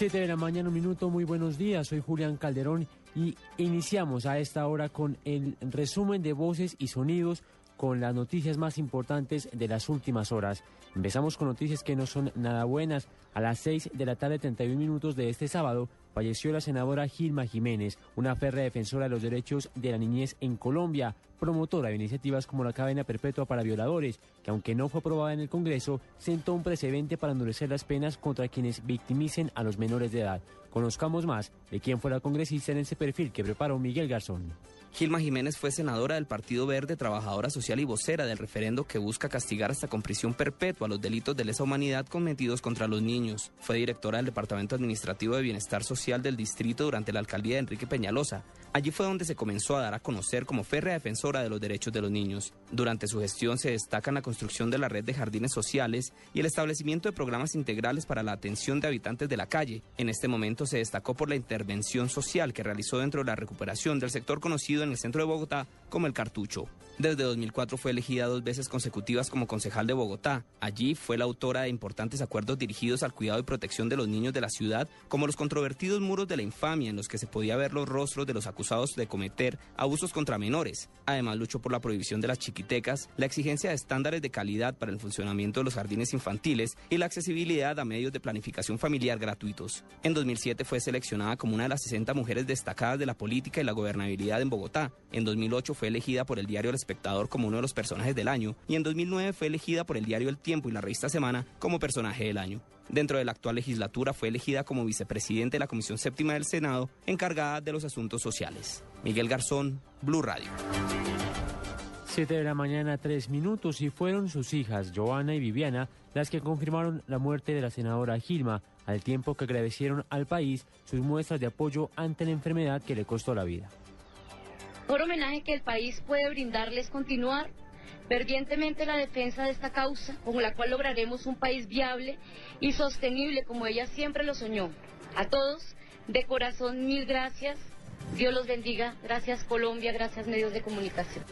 7 de la mañana, un minuto, muy buenos días. Soy Julián Calderón y iniciamos a esta hora con el resumen de voces y sonidos con las noticias más importantes de las últimas horas. Empezamos con noticias que no son nada buenas. A las 6 de la tarde, 31 minutos de este sábado, falleció la senadora Gilma Jiménez, una férrea defensora de los derechos de la niñez en Colombia, promotora de iniciativas como la cadena perpetua para violadores, que aunque no fue aprobada en el Congreso, sentó un precedente para endurecer las penas contra quienes victimicen a los menores de edad. Conozcamos más de quién fue la congresista en ese perfil que preparó Miguel Garzón. Gilma Jiménez fue senadora del Partido Verde, trabajadora social y vocera del referendo que busca castigar hasta con prisión perpetua los delitos de lesa humanidad cometidos contra los niños. Fue directora del Departamento Administrativo de Bienestar Social del distrito durante la alcaldía de Enrique Peñalosa. Allí fue donde se comenzó a dar a conocer como férrea defensora de los derechos de los niños. Durante su gestión se destacan la construcción de la red de jardines sociales y el establecimiento de programas integrales para la atención de habitantes de la calle. En este momento se destacó por la intervención social que realizó dentro de la recuperación del sector conocido en el centro de Bogotá como el Cartucho. Desde 2004 fue elegida dos veces consecutivas como concejal de Bogotá. Allí fue la autora de importantes acuerdos dirigidos al cuidado y protección de los niños de la ciudad, como los controvertidos muros de la infamia en los que se podía ver los rostros de los acusados de cometer abusos contra menores. Además luchó por la prohibición de las chiquitecas, la exigencia de estándares de calidad para el funcionamiento de los jardines infantiles y la accesibilidad a medios de planificación familiar gratuitos. En 2007 fue seleccionada como una de las 60 mujeres destacadas de la política y la gobernabilidad en Bogotá. En 2008 fue elegida por el diario El Espectador como uno de los personajes del año y en 2009 fue elegida por el diario El Tiempo y la revista Semana como personaje del año. Dentro de la actual legislatura fue elegida como vicepresidente de la Comisión Séptima del Senado encargada de los asuntos sociales. Miguel Garzón, Blue Radio. 7 de la mañana, 3 minutos, y fueron sus hijas, Joana y Viviana, las que confirmaron la muerte de la senadora Gilma, al tiempo que agradecieron al país sus muestras de apoyo ante la enfermedad que le costó la vida. Por homenaje que el país puede brindarles continuar fervientemente la defensa de esta causa, con la cual lograremos un país viable y sostenible como ella siempre lo soñó. A todos, de corazón, mil gracias. Dios los bendiga. Gracias Colombia, gracias medios de comunicación.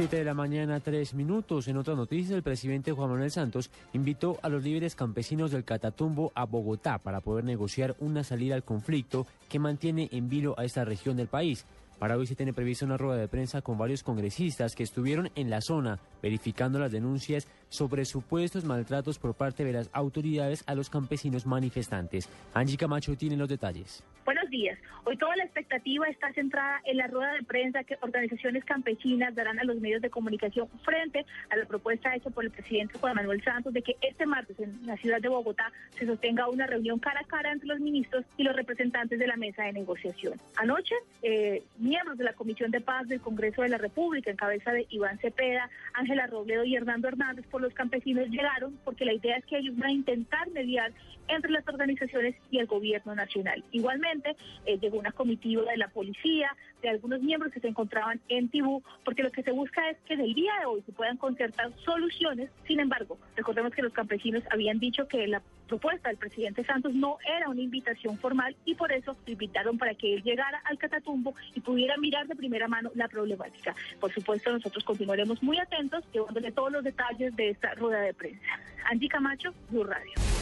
7 de la mañana, 3 minutos. En otra noticia, el presidente Juan Manuel Santos invitó a los líderes campesinos del Catatumbo a Bogotá para poder negociar una salida al conflicto que mantiene en vilo a esta región del país. Para hoy se tiene prevista una rueda de prensa con varios congresistas que estuvieron en la zona verificando las denuncias sobre supuestos maltratos por parte de las autoridades a los campesinos manifestantes. Angie Camacho tiene los detalles. Buenos días. Hoy toda la expectativa está centrada en la rueda de prensa que organizaciones campesinas darán a los medios de comunicación frente a la propuesta hecha por el presidente Juan Manuel Santos de que este martes en la ciudad de Bogotá se sostenga una reunión cara a cara entre los ministros y los representantes de la mesa de negociación. Anoche, eh, miembros de la Comisión de Paz del Congreso de la República, en cabeza de Iván Cepeda, Ángela Robledo y Hernando Hernández, por los campesinos llegaron porque la idea es que ellos van a intentar mediar entre las organizaciones y el gobierno nacional. Igualmente, eh, llegó una comitiva de la policía, de algunos miembros que se encontraban en Tibú, porque lo que se busca es que del día de hoy se puedan concertar soluciones. Sin embargo, recordemos que los campesinos habían dicho que la propuesta del presidente Santos no era una invitación formal y por eso lo invitaron para que él llegara al Catatumbo y pudiera mirar de primera mano la problemática. Por supuesto, nosotros continuaremos muy atentos, llevándole todos los detalles de esta rueda de prensa. Angie Camacho, Blue Radio.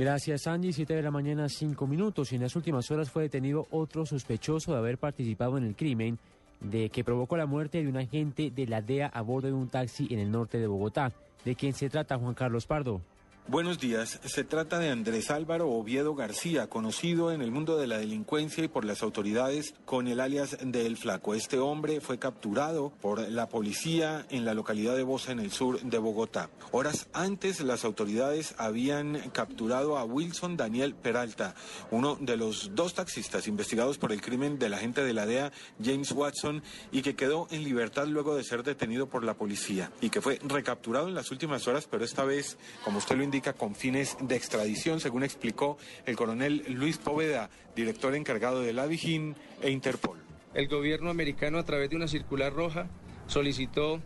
Gracias, Angie. 7 de la mañana, 5 minutos. Y en las últimas horas fue detenido otro sospechoso de haber participado en el crimen de que provocó la muerte de un agente de la DEA a bordo de un taxi en el norte de Bogotá. ¿De quién se trata, Juan Carlos Pardo? Buenos días. Se trata de Andrés Álvaro Oviedo García, conocido en el mundo de la delincuencia y por las autoridades con el alias de El Flaco. Este hombre fue capturado por la policía en la localidad de Bosa, en el sur de Bogotá. Horas antes, las autoridades habían capturado a Wilson Daniel Peralta, uno de los dos taxistas investigados por el crimen del agente de la DEA, James Watson, y que quedó en libertad luego de ser detenido por la policía y que fue recapturado en las últimas horas, pero esta vez, como usted lo indica, con fines de extradición, según explicó el coronel Luis Poveda, director encargado de la Dijín e Interpol. El gobierno americano, a través de una circular roja, solicitó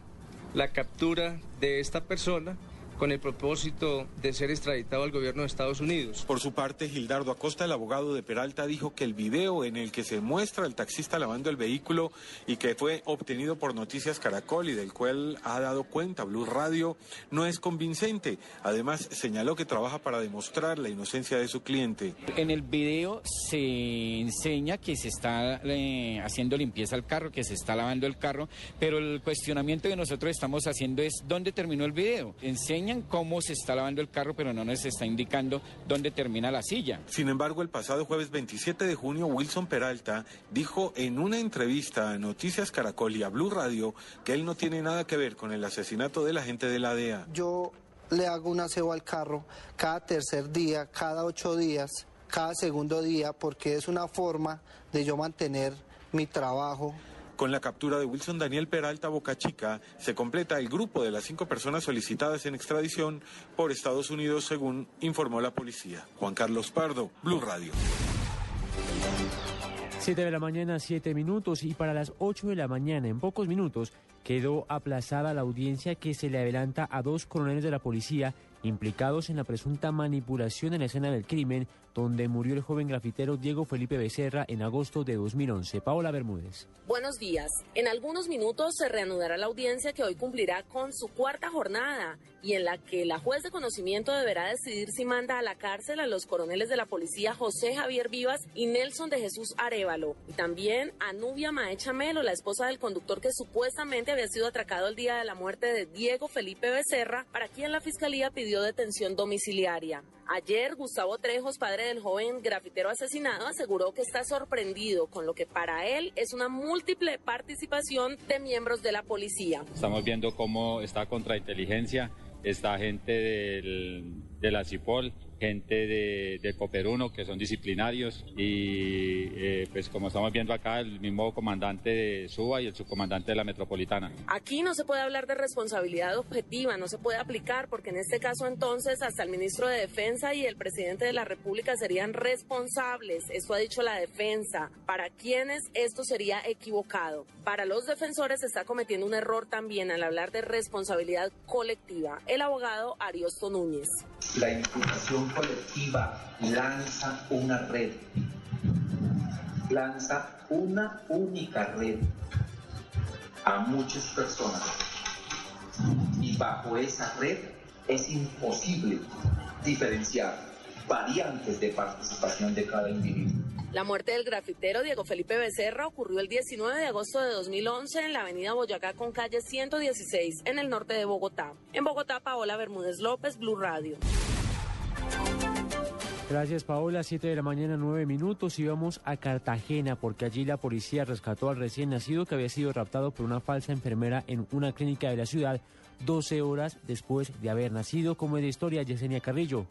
la captura de esta persona con el propósito de ser extraditado al gobierno de Estados Unidos. Por su parte, Gildardo Acosta, el abogado de Peralta, dijo que el video en el que se muestra al taxista lavando el vehículo y que fue obtenido por Noticias Caracol y del cual ha dado cuenta Blue Radio no es convincente. Además, señaló que trabaja para demostrar la inocencia de su cliente. En el video se enseña que se está eh, haciendo limpieza al carro, que se está lavando el carro, pero el cuestionamiento que nosotros estamos haciendo es dónde terminó el video. Enseñan cómo se está lavando el carro, pero no nos está indicando dónde termina la silla. Sin embargo, el pasado jueves 27 de junio, Wilson Peralta dijo en una entrevista a Noticias Caracol y a Blue Radio que él no tiene nada que ver con el asesinato de la gente de la DEA. Yo le hago un aseo al carro cada tercer día, cada ocho días, cada segundo día, porque es una forma de yo mantener mi trabajo. Con la captura de Wilson Daniel Peralta Boca Chica, se completa el grupo de las cinco personas solicitadas en extradición por Estados Unidos, según informó la policía. Juan Carlos Pardo, Blue Radio. 7 de la mañana, 7 minutos y para las 8 de la mañana, en pocos minutos, quedó aplazada la audiencia que se le adelanta a dos coroneles de la policía implicados en la presunta manipulación en la escena del crimen donde murió el joven grafitero Diego Felipe Becerra en agosto de 2011. Paola Bermúdez. Buenos días. En algunos minutos se reanudará la audiencia que hoy cumplirá con su cuarta jornada y en la que la juez de conocimiento deberá decidir si manda a la cárcel a los coroneles de la policía José Javier Vivas y Nelson de Jesús Arevalo. Y también a Nubia Maecha Melo, la esposa del conductor que supuestamente había sido atracado el día de la muerte de Diego Felipe Becerra, para quien la fiscalía pidió detención domiciliaria. Ayer, Gustavo Trejos, padre del joven grafitero asesinado, aseguró que está sorprendido con lo que para él es una múltiple participación de miembros de la policía. Estamos viendo cómo está contrainteligencia, esta gente del, de la CIPOL, gente de, de Coperuno que son disciplinarios y eh, pues como estamos viendo acá el mismo comandante de Suba y el subcomandante de la Metropolitana. Aquí no se puede hablar de responsabilidad objetiva, no se puede aplicar porque en este caso entonces hasta el ministro de Defensa y el presidente de la República serían responsables, esto ha dicho la defensa, para quienes esto sería equivocado. Para los defensores se está cometiendo un error también al hablar de responsabilidad colectiva. El abogado Ariosto Núñez. La imputación colectiva lanza una red, lanza una única red a muchas personas. Y bajo esa red es imposible diferenciar variantes de participación de cada individuo. La muerte del grafitero Diego Felipe Becerra ocurrió el 19 de agosto de 2011 en la avenida Boyacá con calle 116 en el norte de Bogotá. En Bogotá, Paola Bermúdez López, Blue Radio. Gracias Paola, 7 de la mañana, 9 minutos. Y vamos a Cartagena porque allí la policía rescató al recién nacido que había sido raptado por una falsa enfermera en una clínica de la ciudad 12 horas después de haber nacido, como es de historia Yesenia Carrillo.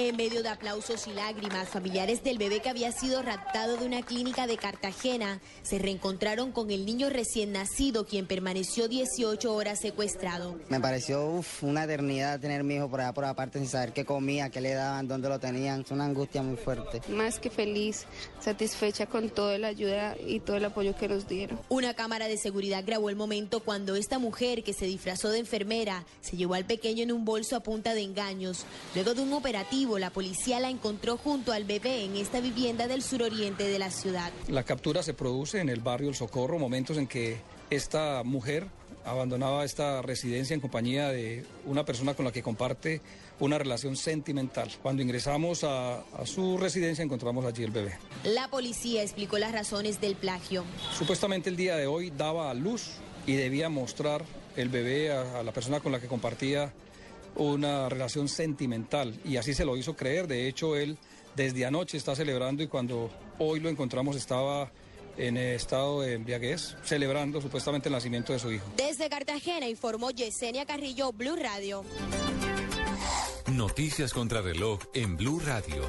En medio de aplausos y lágrimas, familiares del bebé que había sido raptado de una clínica de Cartagena se reencontraron con el niño recién nacido, quien permaneció 18 horas secuestrado. Me pareció uf, una eternidad tener mi hijo por allá por aparte sin saber qué comía, qué le daban, dónde lo tenían. Es una angustia muy fuerte. Más que feliz, satisfecha con toda la ayuda y todo el apoyo que nos dieron. Una cámara de seguridad grabó el momento cuando esta mujer que se disfrazó de enfermera se llevó al pequeño en un bolso a punta de engaños. Luego de un operativo, la policía la encontró junto al bebé en esta vivienda del suroriente de la ciudad. La captura se produce en el barrio El Socorro, momentos en que esta mujer abandonaba esta residencia en compañía de una persona con la que comparte una relación sentimental. Cuando ingresamos a, a, su residencia encontramos allí el bebé. La policía explicó las razones del plagio. Supuestamente el día de hoy daba a luz y debía mostrar el bebé a, a la persona con la que compartía una relación sentimental y así se lo hizo creer. De hecho, él desde anoche está celebrando y cuando hoy lo encontramos estaba en estado de embriaguez, celebrando supuestamente el nacimiento de su hijo. Desde Cartagena informó Yesenia Carrillo, Blue Radio. Noticias contra reloj en Blue Radio.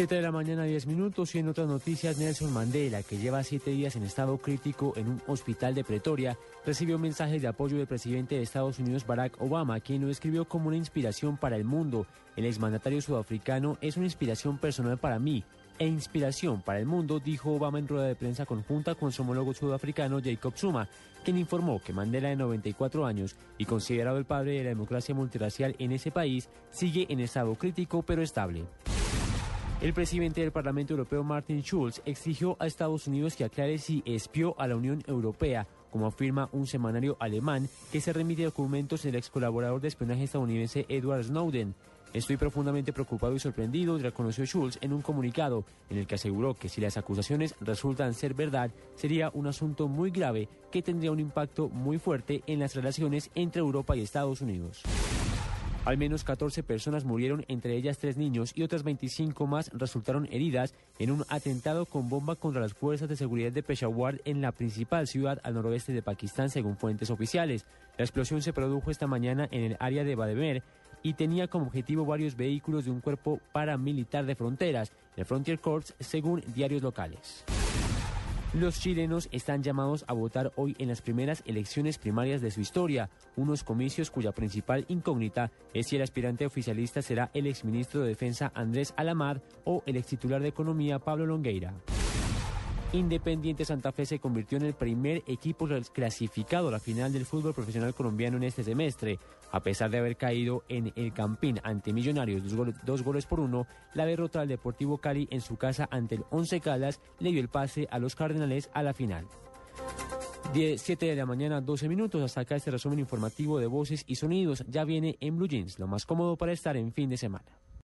7 de la mañana, 10 minutos. Y en otras noticias, Nelson Mandela, que lleva siete días en estado crítico en un hospital de Pretoria, recibió mensajes de apoyo del presidente de Estados Unidos, Barack Obama, quien lo describió como una inspiración para el mundo. El exmandatario sudafricano es una inspiración personal para mí. e inspiración para el mundo, dijo Obama en rueda de prensa conjunta con su homólogo sudafricano Jacob Zuma, quien informó que Mandela, de 94 años y considerado el padre de la democracia multiracial en ese país, sigue en estado crítico pero estable. El presidente del Parlamento Europeo, Martin Schulz, exigió a Estados Unidos que aclare si espió a la Unión Europea, como afirma un semanario alemán que se remite documentos del ex colaborador de espionaje estadounidense Edward Snowden. Estoy profundamente preocupado y sorprendido, reconoció Schulz en un comunicado en el que aseguró que si las acusaciones resultan ser verdad, sería un asunto muy grave que tendría un impacto muy fuerte en las relaciones entre Europa y Estados Unidos. Al menos 14 personas murieron, entre ellas tres niños, y otras 25 más resultaron heridas en un atentado con bomba contra las fuerzas de seguridad de Peshawar en la principal ciudad al noroeste de Pakistán, según fuentes oficiales. La explosión se produjo esta mañana en el área de Bademer y tenía como objetivo varios vehículos de un cuerpo paramilitar de fronteras, el Frontier Corps, según diarios locales. Los chilenos están llamados a votar hoy en las primeras elecciones primarias de su historia, unos comicios cuya principal incógnita es si el aspirante oficialista será el exministro de Defensa Andrés Alamar o el ex titular de Economía Pablo Longueira. Independiente Santa Fe se convirtió en el primer equipo clasificado a la final del fútbol profesional colombiano en este semestre. A pesar de haber caído en el Campín ante Millonarios dos, goles por uno, la derrota del Deportivo Cali en su casa ante el Once Caldas le dio el pase a los Cardenales a la final. 7 de la mañana, 12 minutos. Hasta acá este resumen informativo de voces y sonidos. Ya viene en Blue Jeans, lo más cómodo para estar en fin de semana.